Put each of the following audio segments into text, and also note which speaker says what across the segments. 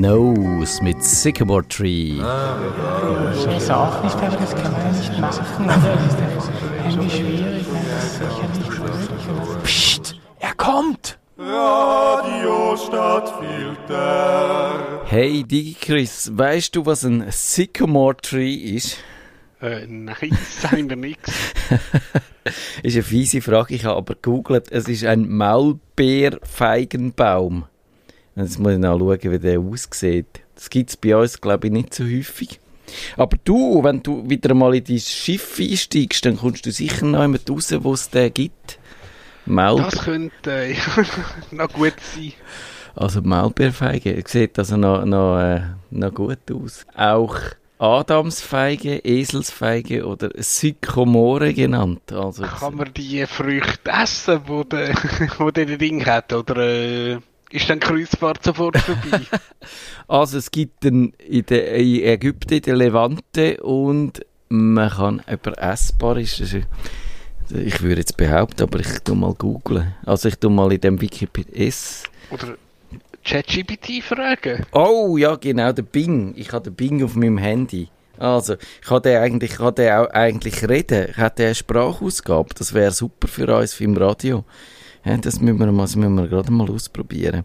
Speaker 1: Nose mit Sycamore Tree.
Speaker 2: Ich auch nicht, aber das kann man nicht machen. Das ist irgendwie schwierig,
Speaker 1: Psst, er kommt!
Speaker 3: Radio Stadtfilter.
Speaker 1: Hey DigiChris, weißt du, was ein Sycamore Tree ist?
Speaker 4: Äh, nein, sagen wir nichts.
Speaker 1: ist eine fiese Frage, ich habe aber gegoogelt. Es ist ein Maulbeerfeigenbaum. Jetzt muss ich nachschauen, wie der aussieht. Das gibt es bei uns, glaube ich, nicht so häufig. Aber du, wenn du wieder mal in dein Schiff einsteigst, dann kommst du sicher noch jemand raus, wo es den gibt. Maul
Speaker 4: Das könnte äh, noch gut sein.
Speaker 1: also Maulbeerfeige, sieht also noch, noch, äh, noch gut aus. Auch Adamsfeige, Eselsfeige oder Sykomore genannt. Also,
Speaker 4: Kann man die Früchte essen, wo der, wo der Ding hat? Oder äh, ist dann Kreuzfahrt sofort vorbei?
Speaker 1: also es gibt in, der, in Ägypten, in der Levante und man kann über essbar ist ich würde jetzt behaupten, aber ich tu mal googlen. Also ich tu mal in dem Wikipedia S.
Speaker 4: Oder ChatGPT fragen?
Speaker 1: Oh ja, genau, der Bing. Ich habe den Bing auf meinem Handy. Also, ich kann den eigentlich, kann den auch eigentlich reden. Ich hätte eine Sprachausgabe. Das wäre super für uns im Radio. Ja, das müssen wir, mal, das müssen wir gerade mal ausprobieren.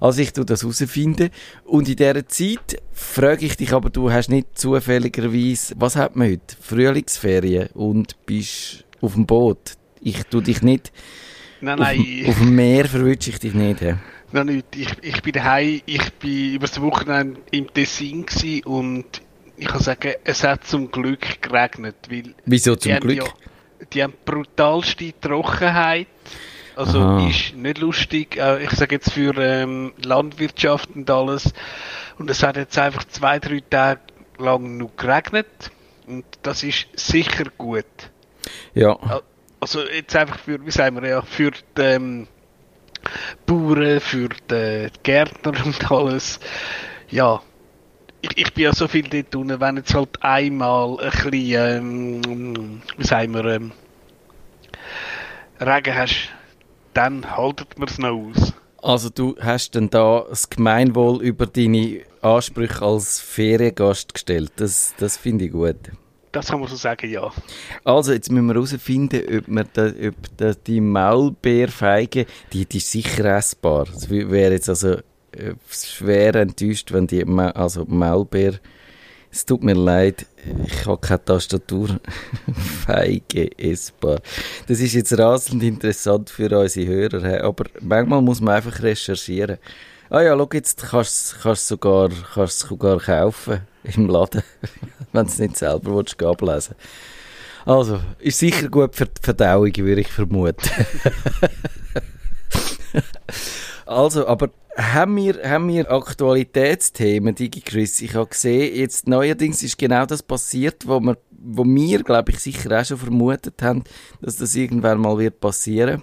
Speaker 1: Also ich tu das herausfinden. Und in dieser Zeit frage ich dich, aber du hast nicht zufälligerweise, was hat man heute? Frühlingsferien und bist auf dem Boot. Ich tu dich nicht,
Speaker 4: Nein,
Speaker 1: auf,
Speaker 4: nein.
Speaker 1: dem- auf dem Meer verwünsche ich dich nicht.
Speaker 4: Noch nicht. Ich, ich bin daheim, ich bin über das Wochenende im Tessin und ich kann sagen, es hat zum Glück geregnet, weil
Speaker 1: Wieso
Speaker 4: die
Speaker 1: zum
Speaker 4: haben
Speaker 1: Glück?
Speaker 4: Ja, die haben brutalste Trockenheit. Also
Speaker 1: Aha.
Speaker 4: ist nicht lustig, ich sage jetzt für ähm, Landwirtschaft und alles. Und es hat jetzt einfach zwei, drei Tage lang nur geregnet und das ist sicher gut.
Speaker 1: Ja.
Speaker 4: Also jetzt einfach für, wie sagen wir ja, für die ähm, Bauern, für die Gärtner und alles. Ja, ich, ich bin ja so viel dort unten, wenn jetzt halt einmal ein bisschen, ähm, wie sagen wir, ähm, Regen hast, dann haltet man es noch aus.
Speaker 1: Also du hast dann da das Gemeinwohl über deine Ansprüche als Feriengast gestellt. Das, das finde ich gut.
Speaker 4: Das kann man so sagen, ja.
Speaker 1: Also jetzt müssen wir herausfinden, ob, wir da, ob da die Maulbeerfeige, die, die ist sicher essbar. Es wär- wäre jetzt also äh, schwer enttäuscht, wenn die, Ma also Maulbeer, es tut mir leid, ich habe keine Tastatur. Feige essbar. Das ist jetzt rasend interessant für unsere Hörer, aber manchmal muss man einfach recherchieren. Ah ja, schau, jetzt kannst du es sogar, sogar kaufen im Laden, wenn du es nicht selber willst, ablesen Also, ist sicher gut für die Verdauung, würde ich vermuten. also, aber haben wir, haben wir Aktualitätsthemen, DigiChris? Ich habe gesehen, jetzt neuerdings ist genau das passiert, wo wir, wo wir glaube ich, sicher auch schon vermutet haben, dass das irgendwann mal wird passieren.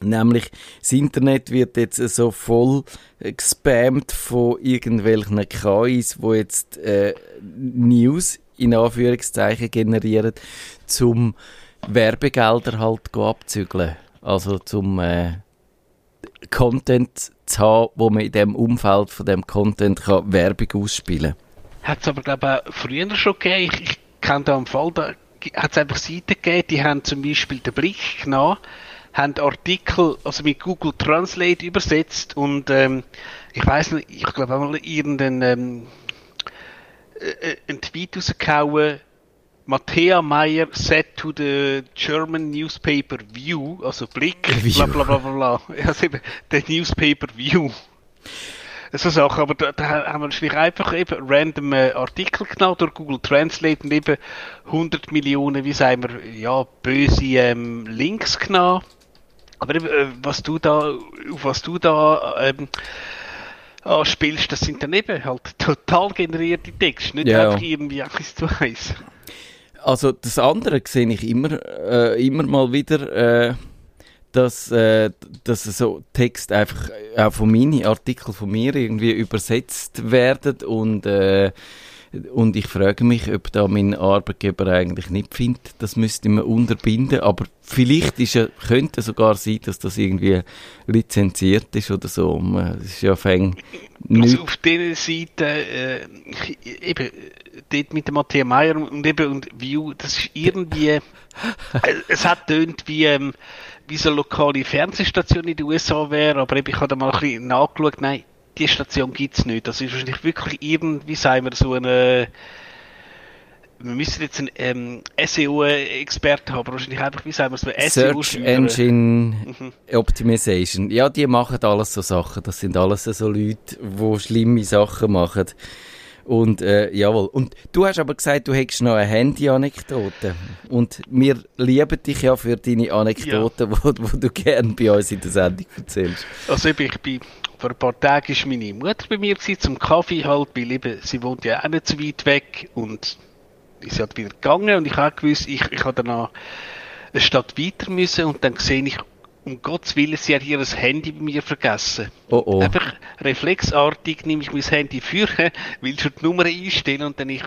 Speaker 1: Nämlich, das Internet wird jetzt so voll gespammt von irgendwelchen KIs, wo jetzt äh, News in Anführungszeichen generieren, zum Werbegelder halt abzügeln. Also zum äh, Content zu haben, wo man in dem Umfeld von dem Content kann Werbung ausspielen
Speaker 4: Hat es aber, glaube ich, früher schon gegeben. Ich, ich kenne da am Fall, da hat es einfach Seiten gegeben, die haben zum Beispiel den Blick genommen, haben Artikel, also mit Google Translate übersetzt und ähm, ich weiß nicht, ich glaube auch mal irgendeinen ähm, äh, äh, einen Tweet rausgehauen, Matthäa Meyer said to the German newspaper View, also Blick,
Speaker 1: View.
Speaker 4: bla bla bla bla bla. Ja, also eben, der Newspaper View. So Sachen, aber da, da haben wir schlicht einfach eben random äh, Artikel genommen durch Google Translate und eben 100 Millionen, wie sagen wir, ja, böse ähm, Links genommen. Aber eben, äh, was du da, auf was du da ähm, anspielst, das sind dann eben halt total generierte Texte, nicht
Speaker 1: Ja.
Speaker 4: einfach irgendwie eins zu eins.
Speaker 1: Also das andere sehe ich immer, äh, immer mal wieder, äh, dass, äh, dass so Text einfach äh, auch von meinen Artikeln von mir irgendwie übersetzt werden und äh, Und ich frage mich, ob da mein Arbeitgeber eigentlich nicht findet, das müsste man unterbinden. Aber vielleicht ist ja, könnte sogar sein, dass das irgendwie lizenziert ist oder so. Man- Es ist ja fäng
Speaker 4: Also auf dieser Seite, äh, eben, dort mit dem Matthias Meyer und eben, und View, das ist irgendwie, äh, es hat tönt wie, ähm, wie so eine lokale Fernsehstation in den USA wäre, aber eben, ich habe da mal ein bisschen nachgeschaut, nein, die Station gibt's nicht. Das ist wahrscheinlich wirklich irgendwie, sagen wir, so eine, wir müssen jetzt einen ähm, SEO-Experten haben, aber wahrscheinlich einfach, wie sagen wir, so eine SEO
Speaker 1: Search Engine Optimization. Ja, die machen alles so Sachen. Das sind alles so Leute, die schlimme Sachen machen. Und äh, jawohl. Und du hast aber gesagt, du hättest noch eine Handy-Anekdote. Und wir lieben dich ja für deine Anekdoten, wo, wo du gerne bei uns in der Sendung erzählst.
Speaker 4: Also eben, ich bin, vor ein paar Tagen war meine Mutter bei mir gewesen, zum Kaffee halt, weil eben, sie wohnt ja auch nicht so weit weg und ist halt wieder gegangen und ich habe gewusst, ich, ich habe dann noch eine Stadt weiter müssen und dann sehe ich, um Gottes Willen, sie hat ihr das Handy bei mir vergessen.
Speaker 1: Oh oh.
Speaker 4: Einfach reflexartig nehme ich mein Handy führen, will schon die Nummer einstellen und dann ich,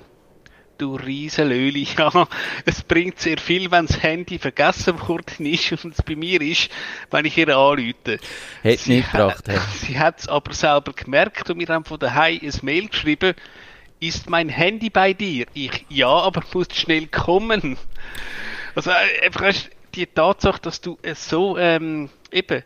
Speaker 4: du Riesenlöli, ja, es bringt sehr viel, wenn das Handy vergessen worden ist und es bei mir ist, wenn ich ihr anrufe.
Speaker 1: Hätte
Speaker 4: Sie
Speaker 1: nicht gebracht.
Speaker 4: hat-? Sie hat es aber selber gemerkt und wir haben von daheim ein Mail geschrieben, ist mein Handy bei dir? Ich, ja, aber musst schnell kommen. Also äh, einfach die Tatsache, dass du es so, ähm, eben,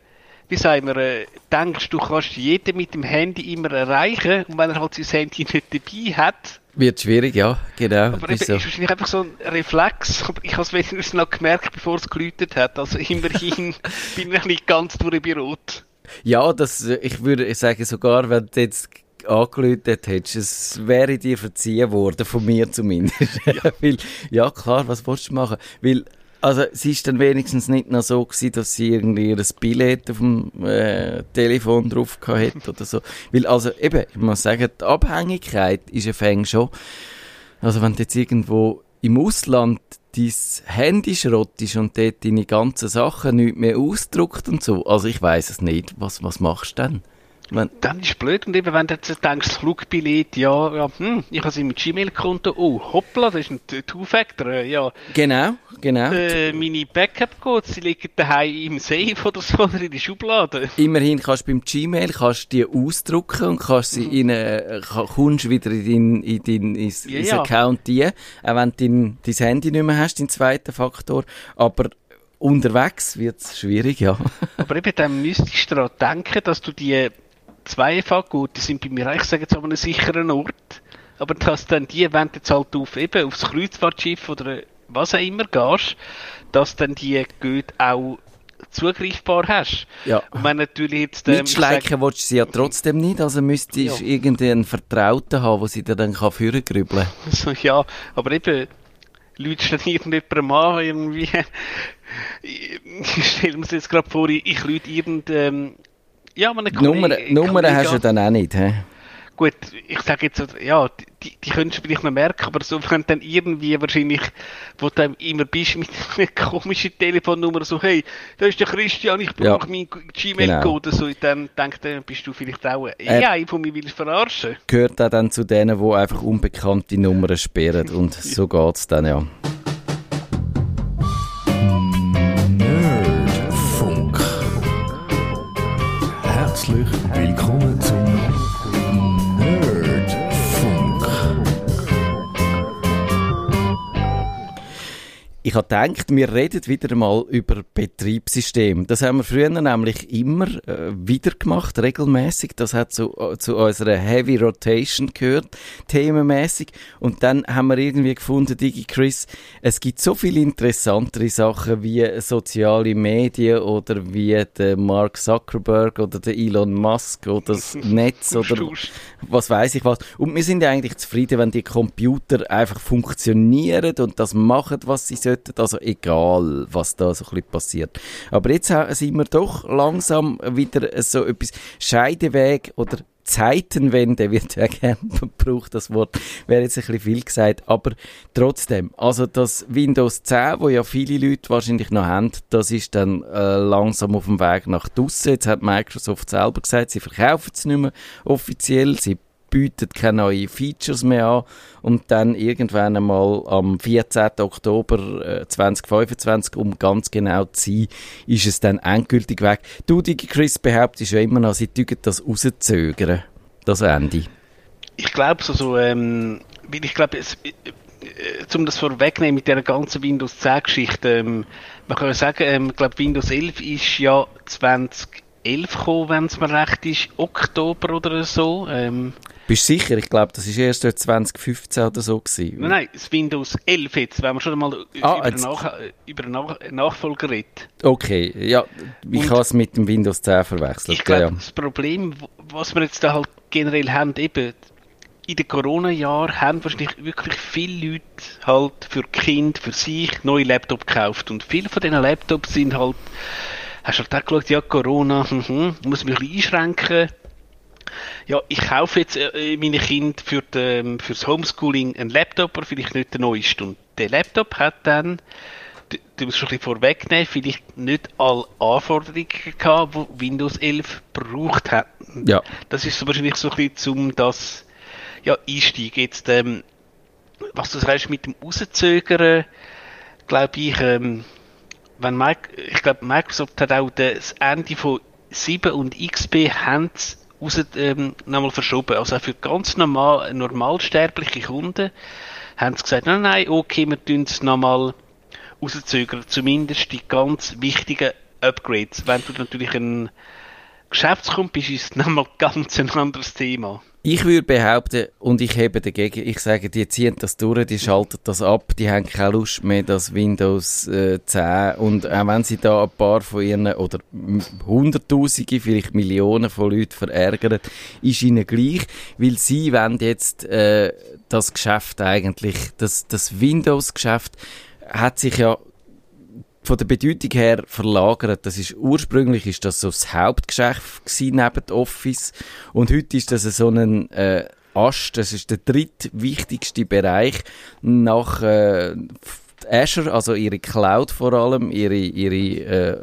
Speaker 4: wie sagen wir, äh, denkst, du kannst jeden mit dem Handy immer erreichen und wenn er halt sein Handy nicht dabei hat,
Speaker 1: Wird schwierig, ja, genau.
Speaker 4: aber
Speaker 1: ist so.
Speaker 4: ist wahrscheinlich einfach so ein Reflex. Ich habe es wenigstens noch gemerkt, bevor es geläutet hat. Also immerhin bin ich nicht ganz durchberot.
Speaker 1: Ja, das, ich würde sagen, sogar wenn du jetzt angelötet hättest, es wäre dir verziehen worden, von mir zumindest. Weil, ja klar, was willst du machen? Weil, also, es ist dann wenigstens nicht noch so gewesen, dass sie irgendwie ein Billett auf dem äh, Telefon drauf gehabt hat oder so. Weil, also, eben, ich muss sagen, die Abhängigkeit ist ein Fäng schon. Also, wenn du jetzt irgendwo im Ausland dein Handy schrottest und dort deine ganzen Sachen nicht mehr ausdruckt und so, also ich weiß es nicht, was, was machst du denn? Wenn,
Speaker 4: Dann ist es blöd. Und eben, wenn du jetzt denkst, das Flugbillett, ja, ja hm, ich habe es im Gmail-Konto, oh, hoppla, das ist ein Two-Factor, äh, ja.
Speaker 1: genau, genau.
Speaker 4: Äh, meine Backup-Codes, die liegen daheim im Safe oder so, oder in der Schublade.
Speaker 1: Immerhin kannst du beim Gmail kannst die ausdrucken und kannst sie in, äh, ka- kommst wieder in dein, in dein ins,
Speaker 4: Ja, ja.
Speaker 1: Account die, auch wenn du dein, dein Handy nicht mehr hast, den zweiten Faktor. Aber unterwegs wird es schwierig, ja.
Speaker 4: Aber eben, dann müsstest du daran denken, dass du die zweifach gut, die sind bei mir, ich sage jetzt an einem sicheren Ort, aber dass dann die, wenn du jetzt halt auf, eben, aufs Kreuzfahrtschiff oder was auch immer gehst, dass dann die gut auch zugreifbar hast.
Speaker 1: Ja.
Speaker 4: Und wenn natürlich jetzt, ähm, ich
Speaker 1: Mitschleichen willst du sie ja trotzdem nicht, also müsstest du
Speaker 4: Ja.
Speaker 1: irgendeinen Vertrauten haben, der sie dir dann kann führen grübeln
Speaker 4: So, ja, aber eben, Leute stehen irgendjemandem an, irgendwie. Ich stelle mir das jetzt gerade vor, ich, ich lüte irgend, ja, meine
Speaker 1: Nummer, Nummer hast du dann auch nicht, hä?
Speaker 4: Gut, ich sage jetzt, so, ja, die, die könntest du vielleicht noch merken, aber so, wenn dann irgendwie wahrscheinlich, wo du dann immer bist mit einer komischen Telefonnummer, so, hey, da ist der Christian, ich
Speaker 1: Ja.
Speaker 4: brauche meinen Gmail-Code, so, dann denkt er, bist du vielleicht auch,
Speaker 1: Äh,
Speaker 4: ja, ich von mir will verarschen.
Speaker 1: Gehört auch dann zu denen, die einfach unbekannte Nummern sperren und so geht's dann, ja.
Speaker 5: Herzlich
Speaker 1: Ich habe gedacht, wir reden wieder mal über Betriebssystem. Das haben wir früher nämlich immer äh, wieder gemacht, regelmäßig. Das hat zu, äh, zu unserer Heavy Rotation gehört, themenmäßig. Und dann haben wir irgendwie gefunden, Digi Chris, es gibt so viele interessantere Sachen wie soziale Medien oder wie der Mark Zuckerberg oder der Elon Musk oder das Netz oder was weiß ich was. Und wir sind ja eigentlich zufrieden, wenn die Computer einfach funktionieren und das machen, was sie sollten. Also egal, was da so ein passiert. Aber jetzt sind wir doch langsam wieder so etwas Scheideweg oder Zeitenwende wird ja gerne gebraucht, das Wort wäre jetzt ein bisschen viel gesagt, aber trotzdem, also das Windows 10, wo ja viele Leute wahrscheinlich noch haben, das ist dann äh, langsam auf dem Weg nach draussen. Jetzt hat Microsoft selber gesagt, sie verkaufen es nicht mehr offiziell, sie bietet keine neuen Features mehr an und dann irgendwann einmal am 14. Oktober äh, 2025, um ganz genau zu sein, ist es dann endgültig weg. Du, DigiChris, behauptest ja immer noch, sie tügen das rauszögern, das Ende.
Speaker 4: Ich glaube so, so ähm, ich glaube, äh, äh, um das vorwegnehmen mit der ganzen Windows 10 Geschichte, ähm, man kann ja sagen, ähm, ich glaube Windows 11 ist ja 2011 gekommen, wenn es mir recht ist, Oktober oder so. Ähm,
Speaker 1: Bist du sicher? Ich glaube, das ist erst dort 2015 oder so gewesen.
Speaker 4: nein, nein, das Windows 11 jetzt, wenn wir schon einmal
Speaker 1: Ah,
Speaker 4: über,
Speaker 1: jetzt-
Speaker 4: Nach über Nach Nachfolger reden.
Speaker 1: Okay, ja, ich habe es mit dem Windows 10 verwechselt.
Speaker 4: Ich glaube,
Speaker 1: ja,
Speaker 4: das Problem, was wir jetzt da halt generell haben, eben in den Corona-Jahren haben wahrscheinlich wirklich viele Leute halt für Kind, für sich neue Laptop gekauft und viele von diesen Laptops sind halt, hast du halt auch geschaut, ja Corona, muss mich ein bisschen einschränken. Ja, ich kaufe jetzt äh, meine Kinder für den, fürs Homeschooling einen Laptop, aber vielleicht nicht den neuesten. Und der Laptop hat dann du, du musst schon ein bisschen vorwegnehmen, vielleicht nicht alle Anforderungen gehabt, die Windows 11 braucht hat.
Speaker 1: Ja.
Speaker 4: Das ist so wahrscheinlich so ein bisschen zum das ja, Einstieg. Jetzt, ähm, was du sagst mit dem Rauszögern, glaube ich, ähm, wenn Mic ich glaube, Microsoft hat auch das Ende von 7 und XP haben sie raus, ähm, nochmal verschoben. Also für ganz normal, normalsterbliche Kunden haben sie gesagt, nein, nein, okay, wir tun es nochmal rauszögern. Zumindest die ganz wichtigen Upgrades. Wenn du natürlich ein Geschäftskunde bist, ist es nochmal ganz ein anderes Thema.
Speaker 1: Ich würde behaupten, und ich hebe dagegen, ich sage, die ziehen das durch, die schalten das ab, die haben keine Lust mehr, das Windows äh, 10 und auch wenn sie da ein paar von ihren, oder Hunderttausende, vielleicht Millionen von Leuten verärgern, ist ihnen gleich, weil sie wollen jetzt äh, das Geschäft eigentlich, das, das Windows-Geschäft hat sich ja von der Bedeutung her verlagert. Das ist, ursprünglich ist das so das Hauptgeschäft gewesen, neben dem Office. Und heute ist das so ein, äh, Ast, das ist der drittwichtigste Bereich nach, äh, Azure, also ihre Cloud vor allem, ihre, ihre äh,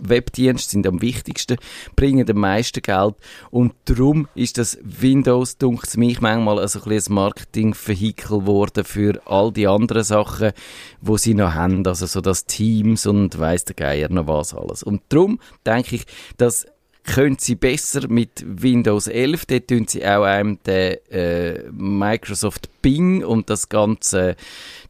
Speaker 1: Webdienste sind am wichtigsten, bringen am meisten Geld und darum ist das Windows, dunkt mich manchmal, also ein Marketingvehikel geworden für all die anderen Sachen, wo sie noch haben, also so das Teams und weiss der Geier noch was alles. Und darum denke ich, dass können sie besser mit Windows 11. Dort tun sie auch einem den äh, Microsoft Bing und das ganze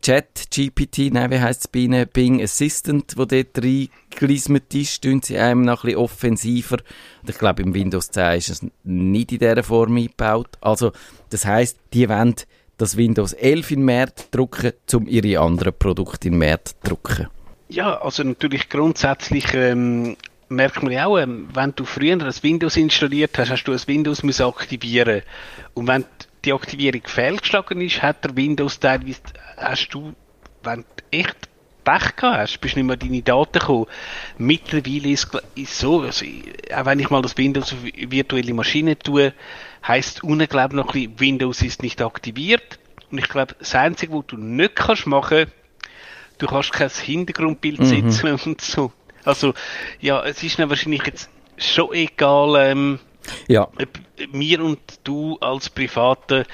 Speaker 1: Chat GPT, nein, wie heisst es bei ihnen? Bing Assistant, wo dort reingelismet ist, tun sie einem noch ein bisschen offensiver. Und ich glaube, im Windows 10 ist es nicht in dieser Form eingebaut. Also, das heisst, die wollen das Windows 11 in Markt drucken, um ihre anderen Produkte in zu drucken.
Speaker 4: Ja, also natürlich grundsätzlich ähm, merkt man ja auch, ähm, wenn du früher ein Windows installiert hast, hast du ein Windows müssen aktivieren und wenn die Aktivierung fehlgeschlagen ist, hat der Windows teilweise, hast du, wenn du echt Pech gehabt hast, bist nicht mehr deine Daten gekommen. Mittlerweile ist es so, also, auch wenn ich mal das Windows auf virtuelle Maschine tue, heisst unten glaube ich noch ein bisschen, Windows ist nicht aktiviert und ich glaube, das Einzige, was du nicht kannst machen du kannst kein Hintergrundbild setzen und so. Also, ja, es ist dann wahrscheinlich jetzt schon egal, ähm,
Speaker 1: Ja,
Speaker 4: ob mir und du als Private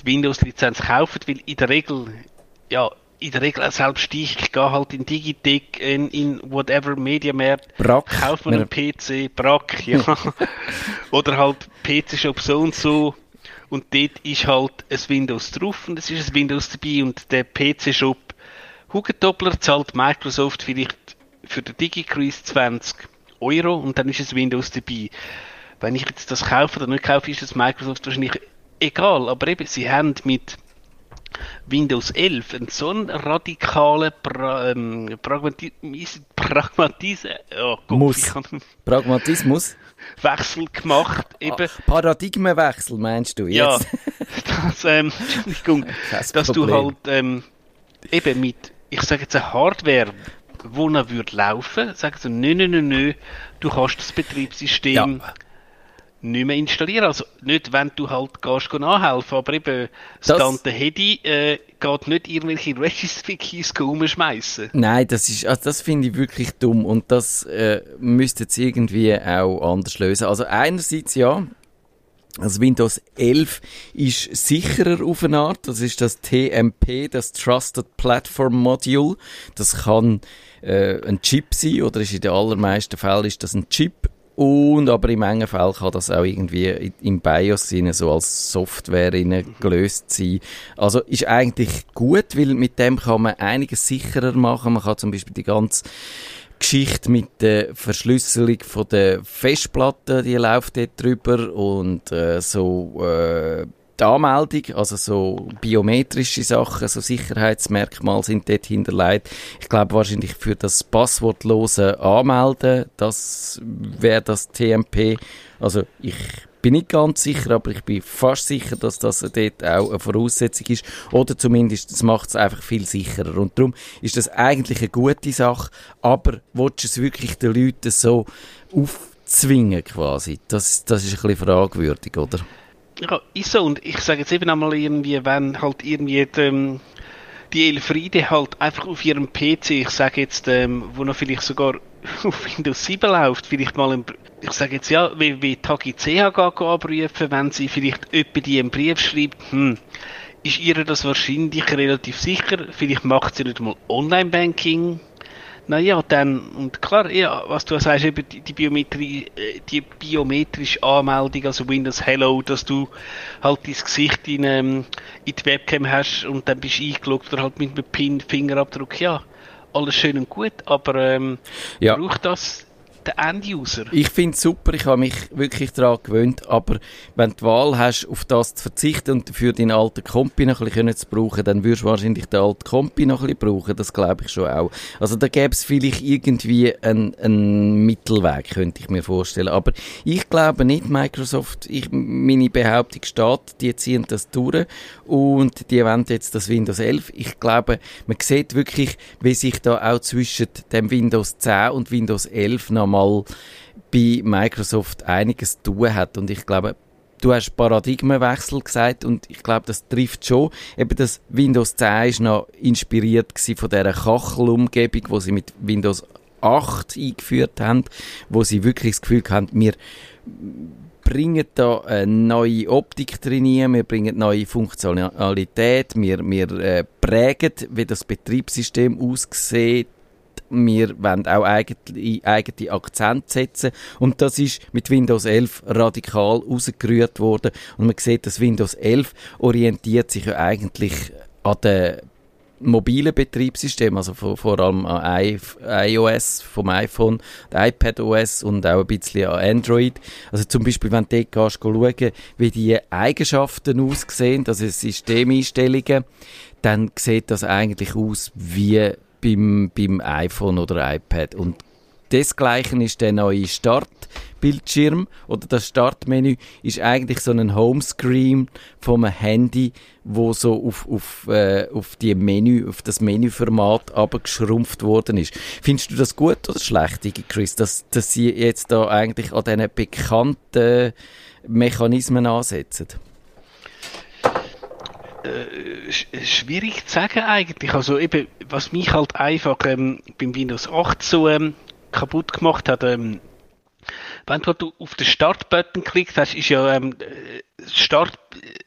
Speaker 4: die Windows-Lizenz kaufen, weil in der Regel, ja, in der Regel selbst ich, ich gehe halt in Digitec, in, in whatever Mediamarkt, kauft man einen PC, Brack, ja. Oder halt PC-Shop so und so. Und dort ist halt ein Windows drauf und es ist ein Windows dabei und der PC-Shop Hugendoppler zahlt Microsoft vielleicht für den DigiCruise 20 Euro und dann ist es Windows dabei. Wenn ich jetzt das kaufe oder nicht kaufe, ist es Microsoft wahrscheinlich egal. Aber eben, sie haben mit Windows 11 einen so einen radikalen pra ähm, Pragmatis oh Gott,
Speaker 1: Muss. Pragmatismus.
Speaker 4: Wechsel gemacht. Eben,
Speaker 1: Ah, Paradigmenwechsel, meinst du
Speaker 4: ja,
Speaker 1: jetzt?
Speaker 4: das, ähm, Entschuldigung, dass du halt ähm, eben mit, ich sage jetzt eine Hardware, wo noch würde laufen, sagen sie, nö, nö, nö, nö, du kannst das Betriebssystem
Speaker 1: Ja.
Speaker 4: nicht mehr installieren. Also nicht, wenn du halt gehst nachhelfen, aber eben das,
Speaker 1: Das-
Speaker 4: Tante Hedi äh, geht nicht irgendwelche Registry-Keys umschmeißen.
Speaker 1: Nein, das ist, also das finde ich wirklich dumm und das äh, müsste jetzt irgendwie auch anders lösen. Also einerseits ja, Also Windows 11 ist sicherer auf eine Art. Das ist das TMP, das Trusted Platform Module. Das kann äh, ein Chip sein oder ist in den allermeisten Fällen ist das ein Chip. Und aber im engen Fall kann das auch irgendwie im BIOS sein, so als Software gelöst sein. Also ist eigentlich gut, weil mit dem kann man einiges sicherer machen. Man kann zum Beispiel die ganze Geschichte mit der Verschlüsselung von der Festplatte, die läuft dort drüber und äh, so äh, die Anmeldung, also so biometrische Sachen, so Sicherheitsmerkmale sind dort hinterlegt. Ich glaube wahrscheinlich für das passwortlose Anmelden, das wäre das TMP. Also ich bin nicht ganz sicher, aber ich bin fast sicher, dass das dort auch eine Voraussetzung ist. Oder zumindest, das macht es einfach viel sicherer. Und darum ist das eigentlich eine gute Sache, aber willst du es wirklich den Leuten so aufzwingen quasi? Das, das ist ein bisschen fragwürdig, oder?
Speaker 4: Ja, ist so. Und ich sage jetzt eben einmal irgendwie, wenn halt irgendwie die, ähm, die Elfriede halt einfach auf ihrem PC, ich sage jetzt, ähm, wo noch vielleicht sogar auf Windows 7 läuft, vielleicht mal ein, ich sage jetzt ja, wie, wie Tagi CH anrufen, wenn sie vielleicht jemand die einen Brief schreibt, hm, ist ihr das wahrscheinlich relativ sicher, vielleicht macht sie nicht mal Online-Banking, naja, dann, und klar, ja, was du sagst, eben die, die, Biometrie, äh, die biometrische Anmeldung, also Windows Hello, dass du halt dein Gesicht in, ähm, in die Webcam hast und dann bist du eingeloggt oder halt mit einem Pin, Fingerabdruck, ja, alles schön und gut, aber ähm,
Speaker 1: Ja.
Speaker 4: braucht das der End-User?
Speaker 1: Ich finde es super, ich habe mich wirklich daran gewöhnt, aber wenn du die Wahl hast, auf das zu verzichten und dafür deinen alten Kompi noch ein bisschen zu brauchen, dann würdest du wahrscheinlich den alten Kompi noch ein bisschen brauchen, das glaube ich schon auch. Also da gäbe es vielleicht irgendwie einen, einen Mittelweg, könnte ich mir vorstellen. Aber ich glaube nicht, Microsoft, ich, meine Behauptung steht, die ziehen das durch und die wollen jetzt das Windows 11. Ich glaube, man sieht wirklich, wie sich da auch zwischen dem Windows 10 und Windows 11 nochmal bei Microsoft einiges zu tun hat. Und ich glaube, du hast Paradigmenwechsel gesagt und ich glaube, das trifft schon. Eben das Windows 10 ist noch inspiriert von dieser Kachelumgebung, wo sie mit Windows 8 eingeführt haben, wo sie wirklich das Gefühl haben, wir bringen da eine neue Optik drin, wir bringen neue Funktionalität, wir, wir äh, prägen, wie das Betriebssystem aussieht, wir wollen auch eigene, eigene Akzente setzen und das ist mit Windows 11 radikal rausgerührt worden und man sieht, dass Windows 11 orientiert sich ja eigentlich an den mobilen Betriebssystem, also vor, vor allem an iOS vom iPhone, iPadOS und auch ein bisschen an Android. Also zum Beispiel, wenn du dort schauen, wie die Eigenschaften aussehen, also Systemeinstellungen, dann sieht das eigentlich aus wie beim, beim iPhone oder iPad. Und desgleichen ist der neue Startbildschirm oder das Startmenü ist eigentlich so ein Homescreen vom Handy, wo so auf, auf, äh, auf, die Menü, auf das Menüformat abgeschrumpft worden ist. Findest du das gut oder schlecht, Chris, dass, dass sie jetzt da eigentlich an diesen bekannten Mechanismen ansetzen?
Speaker 4: Äh, sch- schwierig zu sagen eigentlich. Also eben, was mich halt einfach ähm, beim Windows 8 so ähm, kaputt gemacht hat, ähm, wenn du auf den Start-Button geklickt hast, ist ja ähm, äh,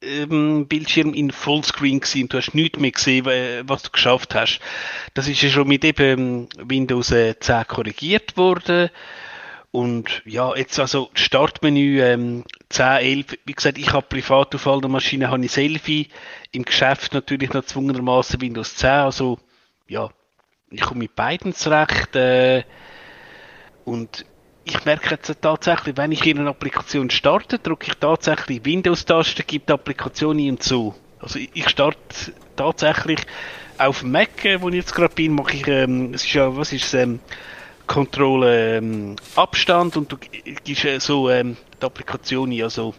Speaker 4: Start-Bildschirm in Fullscreen gewesen. Du hast nichts mehr gesehen, äh, was du geschafft hast. Das ist ja schon mit eben Windows äh, 10 korrigiert worden. Und ja, jetzt also Startmenü ähm, 10, 11, wie gesagt, ich habe privat auf allen Maschinen habe ich Selfie, im Geschäft natürlich noch zwungenermaßen Windows 10, also ja, ich komme mit beiden zurecht äh, und ich merke jetzt tatsächlich, wenn ich in eine Applikation starte, drücke ich tatsächlich Windows-Taste, gebe die Applikation ein und zu. Also ich, ich starte tatsächlich auf dem Mac, äh, wo ich jetzt gerade bin, mache ich, ähm, es ist ja, was ist es, ähm, Control ähm, Abstand und du gibst äh, so ähm, die Applikation ein. Also,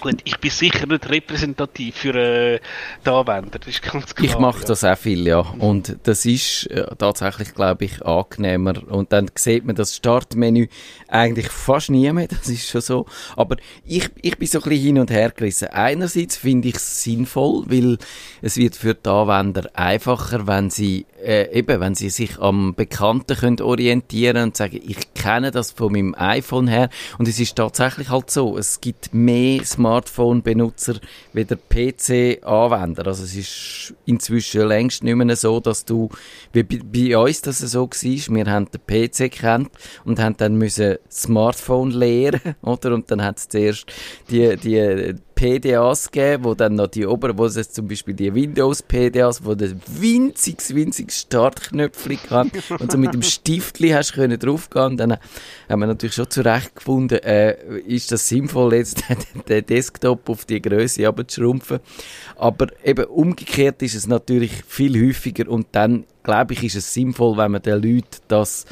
Speaker 4: gut, ich bin sicher nicht repräsentativ für äh, die Anwender, das ist ganz klar.
Speaker 1: Ich mache
Speaker 4: ja.
Speaker 1: das auch viel, ja. Und das ist äh, tatsächlich, glaube ich, angenehmer. Und dann sieht man das Startmenü eigentlich fast nie mehr, das ist schon so. Aber ich, ich bin so ein bisschen hin und her gerissen. Einerseits finde ich es sinnvoll, weil es wird für die Anwender einfacher, wenn sie äh, eben, wenn sie sich am Bekannten können orientieren und sagen, ich kenne das von meinem iPhone her. Und es ist tatsächlich halt so, es gibt mehr Smartphone-Benutzer wie der PC-Anwender. Also es ist inzwischen längst nicht mehr so, dass du, wie bei, uns das so war, wir haben den PC kennt und haben dann müssen Smartphone leeren, oder? Und dann hat es zuerst die, die PDAs gegeben, wo dann noch die oberen, wo es zum Beispiel die Windows PDAs, wo der winziges, winziges Startknöpfchen kann und so mit dem Stiftli hast können draufgehen. Dann haben wir natürlich schon zurecht gefunden, äh, ist das sinnvoll jetzt den Desktop auf die Größe abzuschrumpfen. Aber eben umgekehrt ist es natürlich viel häufiger und dann glaube ich, ist es sinnvoll, wenn man den Leuten das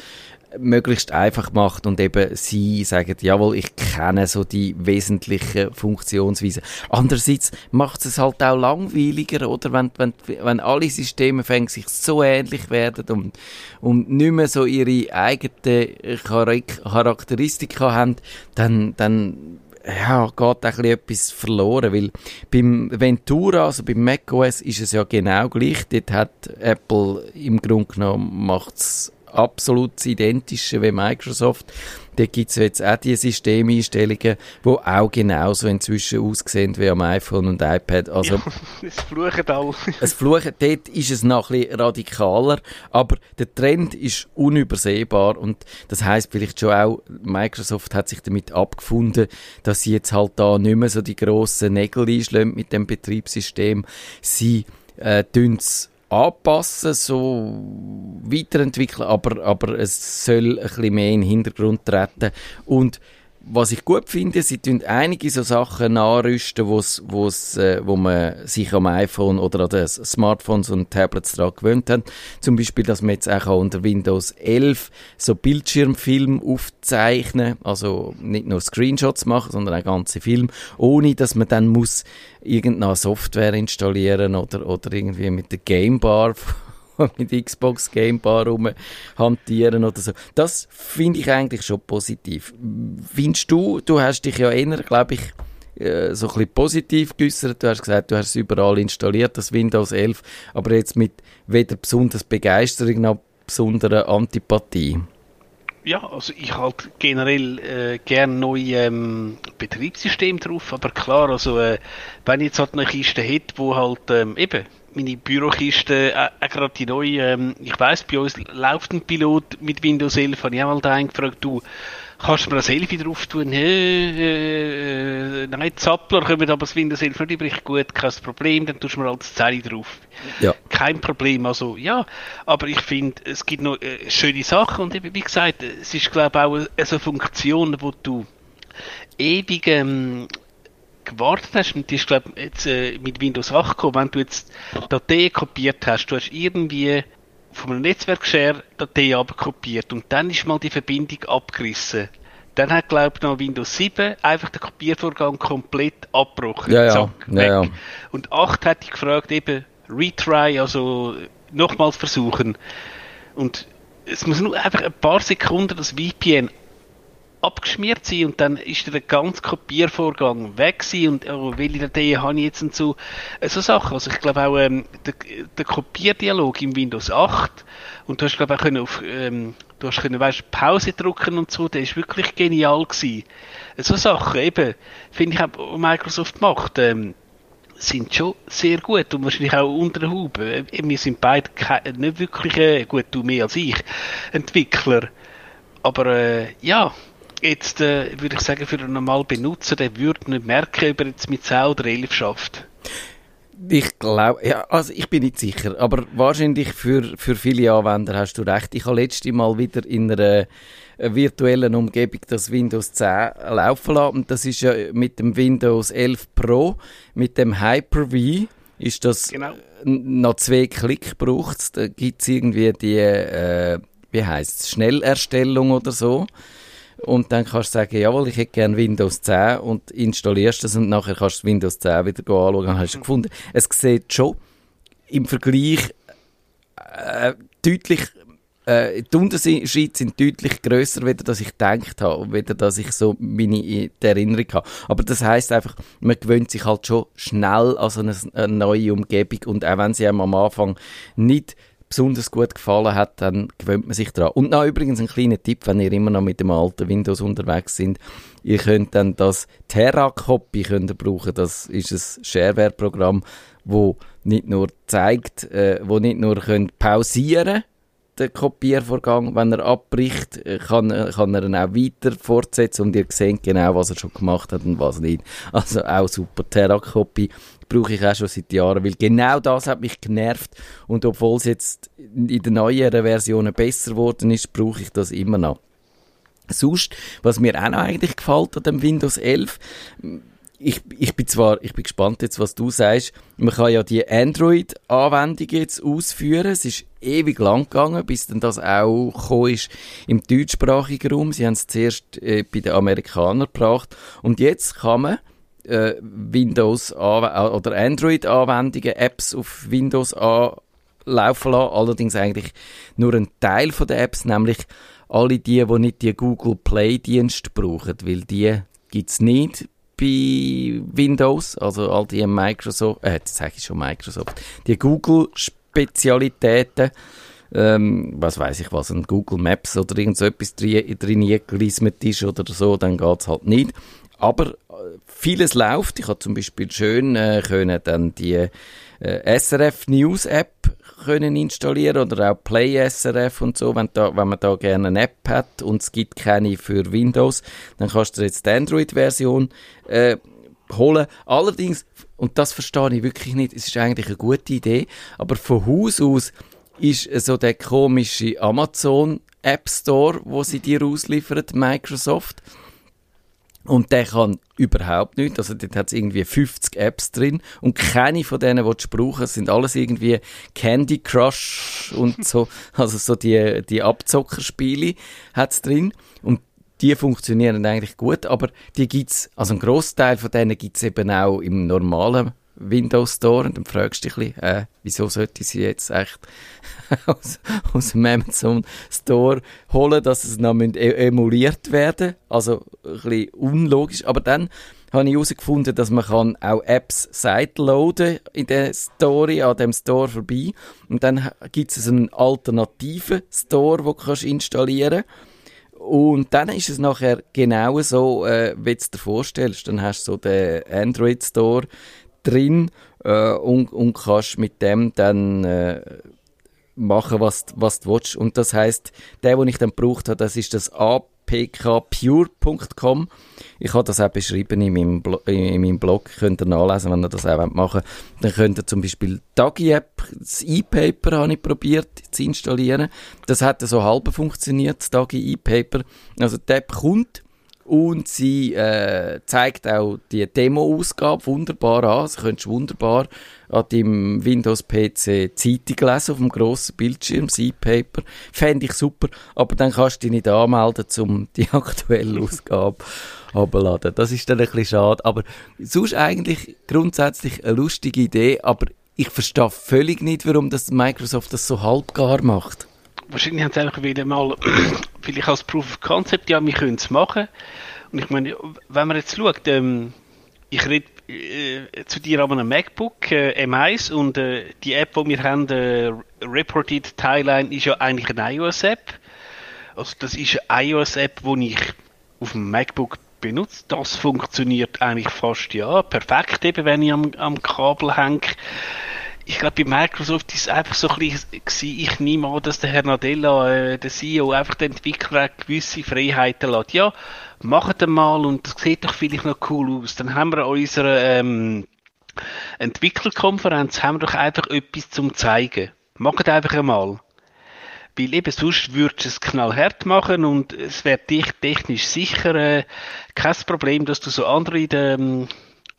Speaker 1: möglichst einfach macht und eben sie sagen, jawohl, ich kenne so die wesentlichen Funktionsweisen. Andererseits macht es halt auch langweiliger, oder? Wenn, wenn, wenn alle Systeme fängen sich so ähnlich werden und, und nicht mehr so ihre eigenen Charakteristika haben, dann, dann ja, geht auch etwas verloren, weil beim Ventura, also beim macOS, ist es ja genau gleich. Dort hat Apple im Grunde genommen macht's absolut Identische wie Microsoft. Da gibt es jetzt auch die Systemeinstellungen, die auch genauso inzwischen aussehen wie am iPhone und iPad. Also, ja,
Speaker 4: es fluchen alle.
Speaker 1: es fluchen, dort ist es noch ein bisschen radikaler, aber der Trend ist unübersehbar und das heißt vielleicht schon auch, Microsoft hat sich damit abgefunden, dass sie jetzt halt da nicht mehr so die grossen Nägel einschlägt mit dem Betriebssystem. Sie äh, anpassen, so weiterentwickeln, aber, aber es soll ein bisschen mehr in den Hintergrund treten. Und was ich gut finde, sie tun einige so Sachen nachrüsten, wo's, wo's, äh, wo man sich am iPhone oder an den Smartphones und Tablets daran gewöhnt hat. Zum Beispiel, dass man jetzt auch unter Windows 11 so Bildschirmfilm aufzeichnen, also nicht nur Screenshots machen, sondern auch ganze Film, ohne dass man dann muss irgendeine Software installieren oder, oder irgendwie mit der Gamebar mit Xbox Game Bar hantieren oder so. Das finde ich eigentlich schon positiv. Findest du, du hast dich ja eher, glaube ich, äh, so ein bisschen positiv geäußert. Du hast gesagt, du hast es überall installiert, das Windows 11, aber jetzt mit weder besonders Begeisterung noch besonderer Antipathie.
Speaker 4: Ja, also ich halt generell äh, gerne neue ähm, Betriebssysteme drauf, aber klar, also äh, wenn ich jetzt halt eine Kiste hätte, wo halt ähm, eben meine Bürokiste, äh, äh gerade die neue, ähm, ich weiss, bei uns läuft ein Pilot mit Windows 11, habe ich auch mal da gefragt, du, kannst du mir ein Selfie drauf tun? Äh, äh, nein, Zappler kommen aber das Windows 11 nicht übrig, gut, kein Problem, dann tust du mir halt das Zelle drauf.
Speaker 1: Ja.
Speaker 4: Kein Problem, also, ja, aber ich finde, es gibt noch äh, schöne Sachen und eben, wie gesagt, es ist, glaube ich, auch eine, eine Funktion, wo du ewig, ähm, gewartet hast, und die ist, glaube jetzt äh, mit Windows 8 gekommen, wenn du jetzt Dateien kopiert hast, du hast irgendwie von einem Netzwerkshare Datei abkopiert und dann ist mal die Verbindung abgerissen. Dann hat, glaube ich, noch Windows 7 einfach den Kopiervorgang komplett abgebrochen.
Speaker 1: Ja, ja. Zack, ja, ja.
Speaker 4: Und 8 hat ich gefragt, eben retry, also nochmals versuchen. Und es muss nur einfach ein paar Sekunden das VPN abgeschmiert sein und dann ist der ganze Kopiervorgang weg gewesen und oh, welche Dateien habe ich jetzt und so. Äh, so Sachen. Also ich glaube auch ähm, der, der Kopierdialog im Windows 8 und du hast glaube auch können auf ähm, du hast können weißt, Pause drücken und so, der ist wirklich genial gewesen. Äh, so Sachen eben finde ich auch Microsoft macht. Ähm, sind schon sehr gut und wahrscheinlich auch unter der Haube. Äh, wir sind beide nicht wirklich, gut, du mehr als ich, Entwickler. Aber äh, ja, jetzt äh, würde ich sagen, für einen normalen Benutzer, der würde nicht merken, ob er jetzt mit 10 oder 11 schafft.
Speaker 1: Ich glaube, ja, also ich bin nicht sicher, aber wahrscheinlich für, für viele Anwender hast du recht. Ich habe letztes Mal wieder in einer virtuellen Umgebung das Windows 10 laufen lassen und das ist ja mit dem Windows 11 Pro, mit dem Hyper-V, ist das genau. noch zwei Klick braucht Da gibt es irgendwie die, äh, wie heißt es, Schnellerstellung oder so. Und dann kannst du sagen, jawohl, ich hätte gerne Windows 10 und installierst das und nachher kannst du Windows 10 wieder anschauen und hast es gefunden. Es sieht schon im Vergleich äh, deutlich äh, die Unterschiede sind deutlich grösser, weder dass ich gedacht habe, weder dass ich so meine Erinnerung habe. Aber das heißt einfach, man gewöhnt sich halt schon schnell an so eine, eine neue Umgebung und auch wenn sie einem am Anfang nicht besonders gut gefallen hat, dann gewöhnt man sich dran. Und noch übrigens ein kleiner Tipp, wenn ihr immer noch mit dem alten Windows unterwegs sind, ihr könnt dann das Terra-Copy brauchen. Das ist ein Shareware-Programm, wo nicht nur zeigt, äh, wo nicht nur könnt pausieren den Kopiervorgang, wenn er abbricht, äh, kann, äh, kann er ihn auch weiter fortsetzen und ihr seht genau, was er schon gemacht hat und was nicht. Also auch super. Terra-Copy brauche ich auch schon seit Jahren, weil genau das hat mich genervt und obwohl es jetzt in den neueren Versionen besser geworden ist, brauche ich das immer noch. Sonst, was mir auch noch eigentlich gefällt an dem Windows 11, ich, ich bin zwar, ich bin gespannt jetzt, was du sagst. Man kann ja die Android-Anwendung jetzt ausführen. Es ist ewig lang gegangen, bis dann das auch ist im deutschsprachigen Raum. Sie haben es zuerst äh, bei den Amerikanern gebracht. Und jetzt kann man äh, Windows oder Android-Anwendungen, Apps auf Windows laufen lassen. Allerdings eigentlich nur ein Teil von der Apps, nämlich alle die, die nicht die Google Play-Dienst brauchen, weil die gibt's nicht bei Windows, also all die Microsoft, äh, jetzt sage ich schon Microsoft, die Google-Spezialitäten, ähm, was weiß ich was, ein Google Maps oder irgend so etwas drin, drin ist oder so, dann geht's halt nicht. Aber äh, vieles läuft. Ich habe zum Beispiel schön äh, können dann die äh, SRF News App können installieren oder auch Play SRF und so, wenn, da, wenn man da gerne eine App hat und es gibt keine für Windows, dann kannst du jetzt die Android-Version äh, holen. Allerdings, und das verstehe ich wirklich nicht, es ist eigentlich eine gute Idee, aber von Haus aus ist so der komische Amazon App Store, wo sie dir ausliefert, Microsoft. Und der kann überhaupt nicht. Also dort hat es irgendwie 50 Apps drin und keine von denen, die du brauchen, sind alles irgendwie Candy Crush und so. Also so die, die Abzockerspiele hat es drin. Und die funktionieren eigentlich gut, aber die gibt's, also ein Großteil von denen gibt's eben auch im normalen Windows Store und dann fragst du dich bisschen, äh, wieso sollte ich sie jetzt echt aus, aus dem Amazon Store holen, dass es noch e emuliert werden Also ein bisschen unlogisch. Aber dann habe ich herausgefunden, dass man auch Apps sideloaden in der Story, an dem Store vorbei. Und dann gibt es einen alternativen Store, den du kannst installieren und dann ist es nachher genau so, äh, wie du dir vorstellst. Dann hast du so den Android Store, drin äh, und, und kannst mit dem dann äh, machen, was, was du willst. Und das heißt, der, den ich dann gebraucht habe, das ist das apkpure.com. Ich habe das auch beschrieben in meinem, Blo in meinem Blog. Könnt ihr nachlesen, wenn ihr das auch machen wollt. Dann könnt ihr zum Beispiel Dagi-App, das E-Paper habe ich probiert zu installieren. Das hat so halb funktioniert, das Dagi E-Paper. Also die App kommt, und sie äh, zeigt auch die Demo-Ausgabe wunderbar an. Also könntest wunderbar an deinem Windows-PC Zeitung lesen auf dem grossen Bildschirm, das E-Paper. Fände ich super. Aber dann kannst du dich nicht anmelden, um die aktuelle Ausgabe abzuladen. Das ist dann ein bisschen schade. Aber sonst eigentlich grundsätzlich eine lustige Idee. Aber ich verstehe völlig nicht, warum das Microsoft das so halbgar macht
Speaker 4: wahrscheinlich haben sie einfach wieder mal, vielleicht als Proof of Concept, ja, wir können es machen. Und ich meine, wenn man jetzt schaut, ähm, ich rede äh, zu dir an einem MacBook äh, M1 und äh, die App, die wir haben, äh, Reported Timeline, ist ja eigentlich eine iOS-App. Also das ist eine iOS-App, die ich auf dem MacBook benutze. Das funktioniert eigentlich fast ja perfekt, eben wenn ich am, am Kabel hänge ich glaube, bei Microsoft ist es einfach so ein bisschen, ich nehme an, dass der Herr Nadella, äh, der CEO, einfach den Entwicklern gewisse Freiheiten lässt. Ja, macht mal und das sieht doch vielleicht noch cool aus. Dann haben wir an unserer ähm, Entwicklerkonferenz haben wir doch einfach etwas zum zeigen. Macht einfach einmal. Weil eben sonst würdest du es knallhart machen und es wäre technisch sicher äh, kein Problem, dass du so andere in ähm,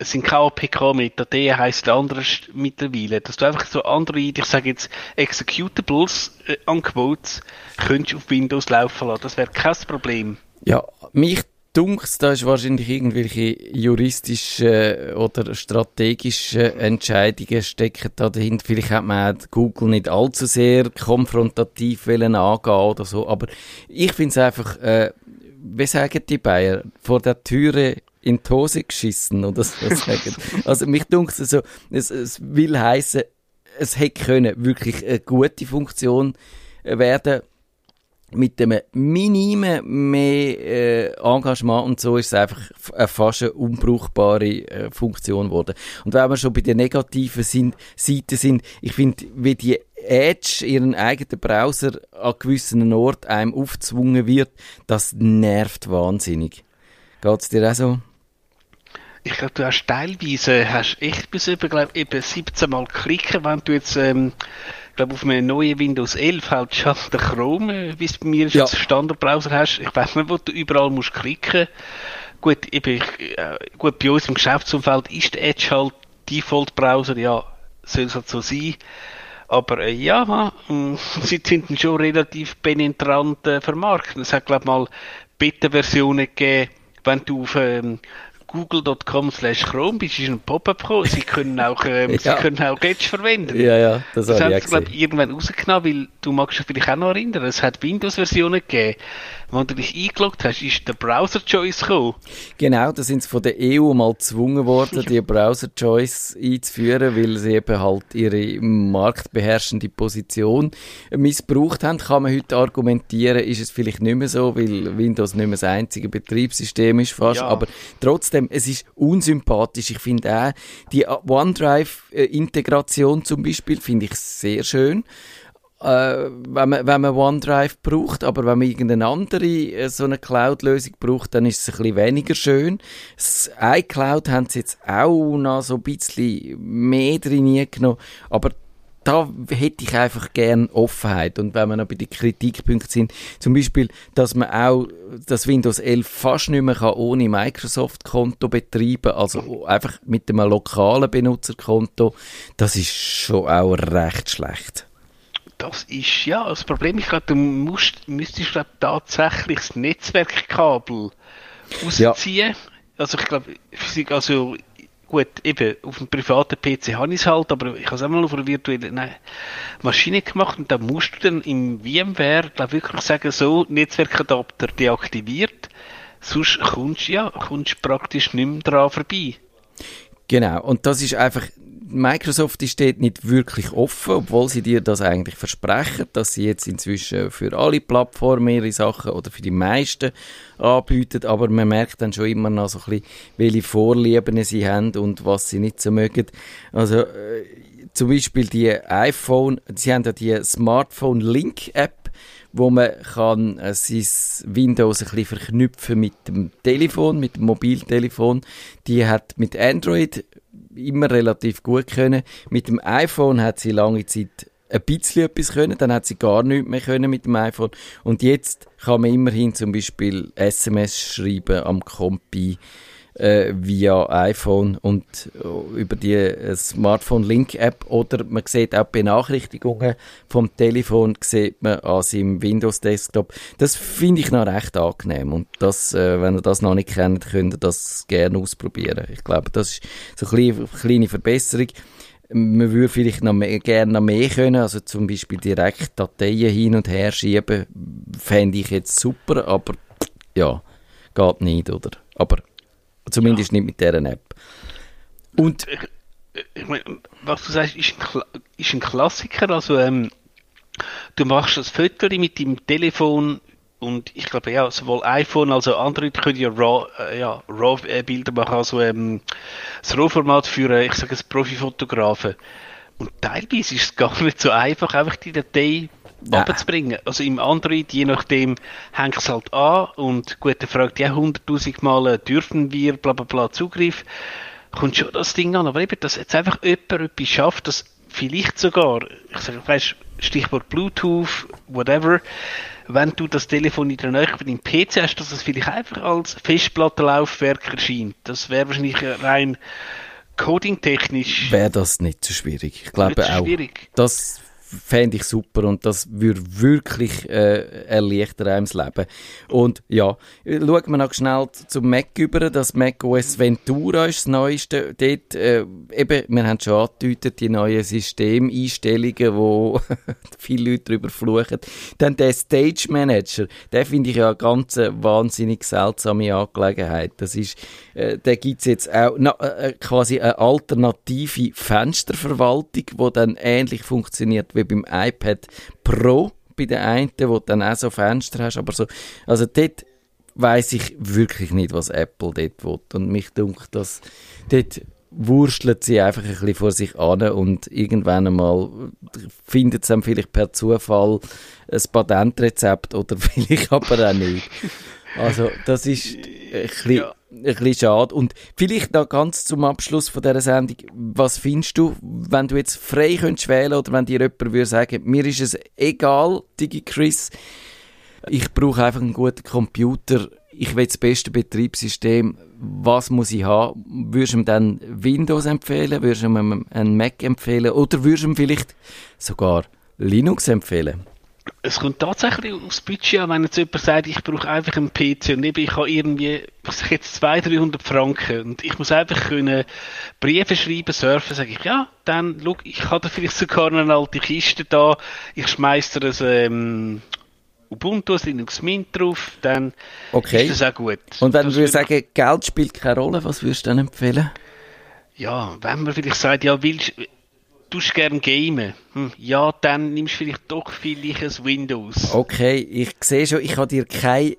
Speaker 4: es sind keine mit, der heisst anderes mittlerweile, dass du einfach so andere, ich sage jetzt Executables, äh, Angebote, könntest auf Windows laufen lassen. Das wäre kein Problem.
Speaker 1: Ja, mich dunks, da ist wahrscheinlich irgendwelche juristische oder strategische Entscheidungen stecken da dahinter. Vielleicht hat man Google nicht allzu sehr konfrontativ wollen angehen oder so, aber ich finde es einfach, äh, wie sagen die Bayern, vor der Türe in die Hose geschissen oder so sagen. Also mich dunkt es so, es, es will heißen, es hätte können wirklich eine gute Funktion werden mit dem minimen mehr äh, Engagement und so ist es einfach eine fast eine unbrauchbare äh, Funktion geworden. Und wenn wir schon bei den negativen sind, Seiten sind, ich finde, wie die Edge ihren eigenen Browser an gewissen Ort einem aufzwungen wird, das nervt wahnsinnig. Geht's dir auch so?
Speaker 4: Ich glaube, du hast teilweise hast echt bis über, glaub, eben 17 Mal klicken, wenn du jetzt ähm, glaube auf einem neuen Windows 11 halt schon der Chrome, wie es bei mir ist,
Speaker 1: Ja.
Speaker 4: als Standardbrowser hast. Ich weiß nicht, wo du überall musst klicken. Gut, eben, ich, äh, gut, bei uns im Geschäftsumfeld ist der Edge halt Default-Browser, ja, soll es halt so sein. Aber äh, ja, mh, sie sind schon relativ penetrant äh, vermarktet. Es hat, glaube mal Beta-Versionen gegeben, wenn du auf ähm, google.com slash chrome bist, ist ein Pop-up gekommen. Sie können auch, ähm,
Speaker 1: Ja.
Speaker 4: sie können auch Edge verwenden.
Speaker 1: Ja, ja, das,
Speaker 4: Das
Speaker 1: habe
Speaker 4: haben sie, glaube ich, irgendwann rausgenommen, weil du magst dich vielleicht auch noch erinnern, es hat Windows-Versionen gegeben. Wenn du dich eingeloggt hast, ist der Browser-Choice gekommen.
Speaker 1: Genau, da sind sie von der EU mal gezwungen worden, die Browser-Choice einzuführen, weil sie eben halt ihre marktbeherrschende Position missbraucht haben. Kann man heute argumentieren, ist es vielleicht nicht mehr so, weil Windows nicht mehr das einzige Betriebssystem ist fast,
Speaker 4: Ja.
Speaker 1: aber trotzdem, es ist unsympathisch. Ich finde auch, die OneDrive-Integration zum Beispiel finde ich sehr schön äh, wenn, man, wenn man OneDrive braucht, aber wenn man irgendeine andere äh, so eine Cloud-Lösung braucht, dann ist es ein bisschen weniger schön. Das iCloud haben sie jetzt auch noch so ein bisschen mehr drin genommen, aber da hätte ich einfach gern Offenheit. Und wenn wir noch bei den Kritikpunkten sind, zum Beispiel, dass man auch das Windows 11 fast nicht mehr kann ohne Microsoft-Konto betreiben, also einfach mit einem lokalen Benutzerkonto, das ist schon auch recht schlecht.
Speaker 4: Das ist, ja, das Problem ist gerade, du musst, müsstest glaub, tatsächlich das Netzwerkkabel rausziehen. Also ich glaube, also gut, eben, auf dem privaten PC habe ich es halt, aber ich habe es auch mal auf einer virtuellen Maschine gemacht und da musst du dann im VMware, glaube wirklich sagen, so, Netzwerkadapter deaktiviert, sonst kommst du, ja, kommst praktisch nicht mehr dran vorbei.
Speaker 1: Genau, und das ist einfach, Microsoft ist dort nicht wirklich offen, obwohl sie dir das eigentlich versprechen, dass sie jetzt inzwischen für alle Plattformen ihre Sachen oder für die meisten anbieten, aber man merkt dann schon immer noch so ein bisschen, welche Vorlieben sie haben und was sie nicht so mögen. Also äh, zum Beispiel die iPhone, sie haben ja die Smartphone Link App, wo man kann äh, sein Windows ein bisschen verknüpfen mit dem Telefon, mit dem Mobiltelefon. Die hat mit Android immer relativ gut können. Mit dem iPhone hat sie lange Zeit ein bisschen etwas können, dann hat sie gar nichts mehr können mit dem iPhone. Und jetzt kann man immerhin zum Beispiel SMS schreiben am Kompi äh, via iPhone und äh, über die äh, Smartphone Link App oder man sieht auch Benachrichtigungen vom Telefon sieht man an seinem Windows Desktop. Das finde ich noch recht angenehm und das, äh, wenn ihr das noch nicht kennt, könnt ihr das gerne ausprobieren. Ich glaube, das ist so eine kleine, Verbesserung. Man würde vielleicht noch mehr, gerne noch mehr können, also zum Beispiel direkt Dateien hin und her schieben, fände ich jetzt super, aber ja, geht nicht, oder? Aber zumindest nicht mit dieser App. Und
Speaker 4: ich mein, was du sagst, ist ein, ist ein Klassiker. Also, ähm, du machst das Foto mit dem Telefon und ich glaube, ja, sowohl iPhone als auch Android können ja RAW, äh, ja, RAW äh, Bilder machen, also ähm, das RAW-Format für, äh, ich sage es, Profifotografen. Und teilweise ist es gar nicht so einfach, einfach die Datei
Speaker 1: Nein.
Speaker 4: abzubringen. Also im Android, je nachdem, hängt es halt an und gut, der fragt ja hunderttausend Mal, äh, dürfen wir, bla bla bla, Zugriff. Kommt schon das Ding an, aber eben, dass jetzt einfach jemand etwas schafft, das vielleicht sogar, ich sage, weißt, Stichwort Bluetooth, whatever, wenn du das Telefon in der Nähe von deinem PC hast, dass es vielleicht einfach als Festplattenlaufwerk erscheint. Das wäre wahrscheinlich äh, rein coding-technisch
Speaker 1: wäre das nicht so schwierig. Ich glaube auch.
Speaker 4: schwierig.
Speaker 1: Das fände ich super und das würde wirklich äh, erleichtern einem das Leben. Und ja, schauen wir noch schnell zum Mac über, das Mac OS Ventura ist das Neueste. Dort, äh, eben, wir haben schon angedeutet, die neuen Systemeinstellungen, wo viele Leute darüber fluchen. Dann der Stage Manager, der finde ich ja eine ganz äh, wahnsinnig seltsame Angelegenheit. Das ist, äh, da gibt es jetzt auch na, äh, quasi eine alternative Fensterverwaltung, die dann ähnlich funktioniert wie beim iPad Pro bei den einen, wo du dann auch so Fenster hast, aber so, also dort weiß ich wirklich nicht, was Apple dort will. Und mich dunkt, dass dort wurstelt sie einfach ein bisschen vor sich an und irgendwann einmal findet sie dann vielleicht per Zufall ein Patentrezept oder vielleicht aber auch nicht. Also das ist ein bisschen,
Speaker 4: Ja.
Speaker 1: ein bisschen schade. Und vielleicht noch ganz zum Abschluss von dieser Sendung, was findest du, wenn du jetzt frei könntest wählen oder wenn dir jemand würde sagen, mir ist es egal, Digi Chris, ich brauche einfach einen guten Computer, ich will das beste Betriebssystem, was muss ich haben? Würdest du ihm dann Windows empfehlen, würdest du ihm einen Mac empfehlen oder würdest du ihm vielleicht sogar Linux empfehlen?
Speaker 4: Es kommt tatsächlich aufs Budget an, wenn jetzt jemand sagt, ich brauche einfach einen PC und eben ich habe irgendwie, was sag ich jetzt, 200, 300 Franken und ich muss einfach können Briefe schreiben, surfen, sage ich, ja, dann, schau, ich habe da vielleicht sogar eine alte Kiste da, ich schmeiß dir ein ähm, Ubuntu, ein Linux Mint drauf, dann
Speaker 1: Okay.
Speaker 4: ist das auch gut.
Speaker 1: Und wenn
Speaker 4: Das
Speaker 1: du
Speaker 4: würde-
Speaker 1: sagen, Geld spielt keine Rolle, was würdest du dann empfehlen?
Speaker 4: Ja, wenn man vielleicht sagt, ja, willst du gern gamen? Hm, ja, dann nimmst du vielleicht doch vielleicht ein Windows.
Speaker 1: Okay, ich sehe schon, ich kann dir keine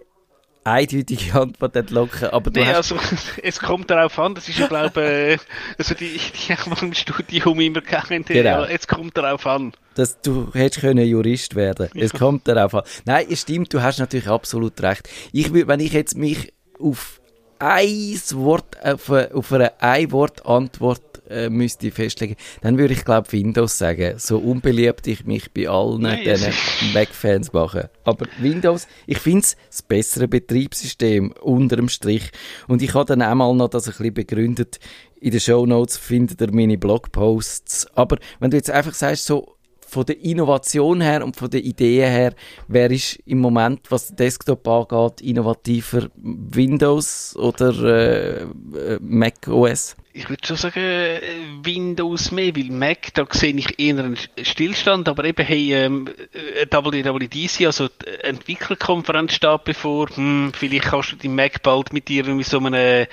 Speaker 1: eindeutige Antwort entlocken, aber du
Speaker 4: Nee,
Speaker 1: hast...
Speaker 4: also, es kommt darauf an, das ist ja, glaube äh, also die, die haben wir im Studium immer gegangen,
Speaker 1: Genau.
Speaker 4: ja, es kommt darauf an.
Speaker 1: dass du hättest können Jurist werden. Es kommt darauf an. Nein, es stimmt, du hast natürlich absolut recht. Ich würde, wenn ich jetzt mich auf ein Wort, auf eine, auf eine Ein-Wort-Antwort äh, müsste festlegen, dann würde ich glaube Windows sagen. So unbeliebt ich mich bei allen
Speaker 4: Nein,
Speaker 1: diesen
Speaker 4: es
Speaker 1: Mac-Fans mache. Aber Windows, ich finde es das bessere Betriebssystem unterm Strich. Und ich habe dann auch mal noch das ein bisschen begründet. In den Shownotes findet ihr meine Blogposts. Aber wenn du jetzt einfach sagst, so von der Innovation her und von der Ideen her, wer ist im Moment, was Desktop angeht, innovativer? Windows oder äh, äh, Mac OS?
Speaker 4: Ich würde schon sagen, äh, Windows mehr, weil Mac, da sehe ich eher einen Stillstand, aber eben, hey, ähm, äh, WWDC, also die Entwicklerkonferenz steht bevor, hm, vielleicht kannst du die Mac bald mit dir mit so einem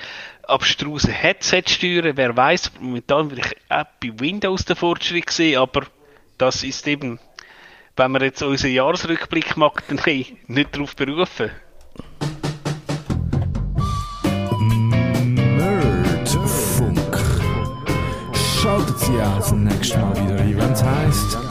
Speaker 4: abstrusen Headset steuern, wer weiß, momentan würde ich auch bei Windows den Fortschritt sehen, aber das ist eben, wenn man jetzt unseren Jahresrückblick macht, dann hey, nicht darauf berufen.
Speaker 5: Nerdfunk. Schaltet Sie auch das nächste Mal wieder ein, wenn es heisst